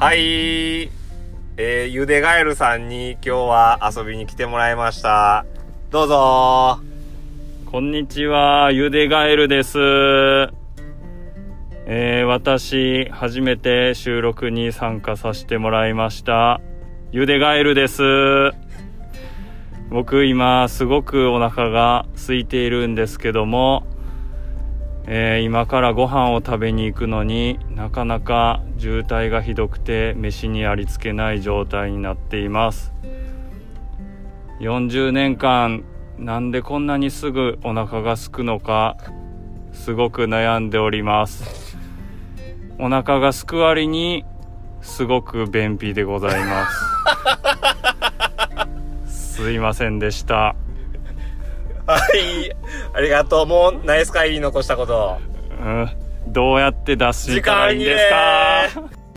はい。えー、ゆでガエルさんに今日は遊びに来てもらいました。どうぞこんにちは、ゆでガエルです。えー、私、初めて収録に参加させてもらいました。ゆでガエルです。僕今、すごくお腹が空いているんですけども、えー今からご飯を食べに行くのになかなか渋滞がひどくて飯にありつけない状態になっています。40年間なんでこんなにすぐお腹が空くのかすごく悩んでおります。お腹が空く割にすごく便秘でございます。すいませんでしたはい。ありがとう。もう、ナイス会議残したこと。うんどうやって脱時したらいいんですか？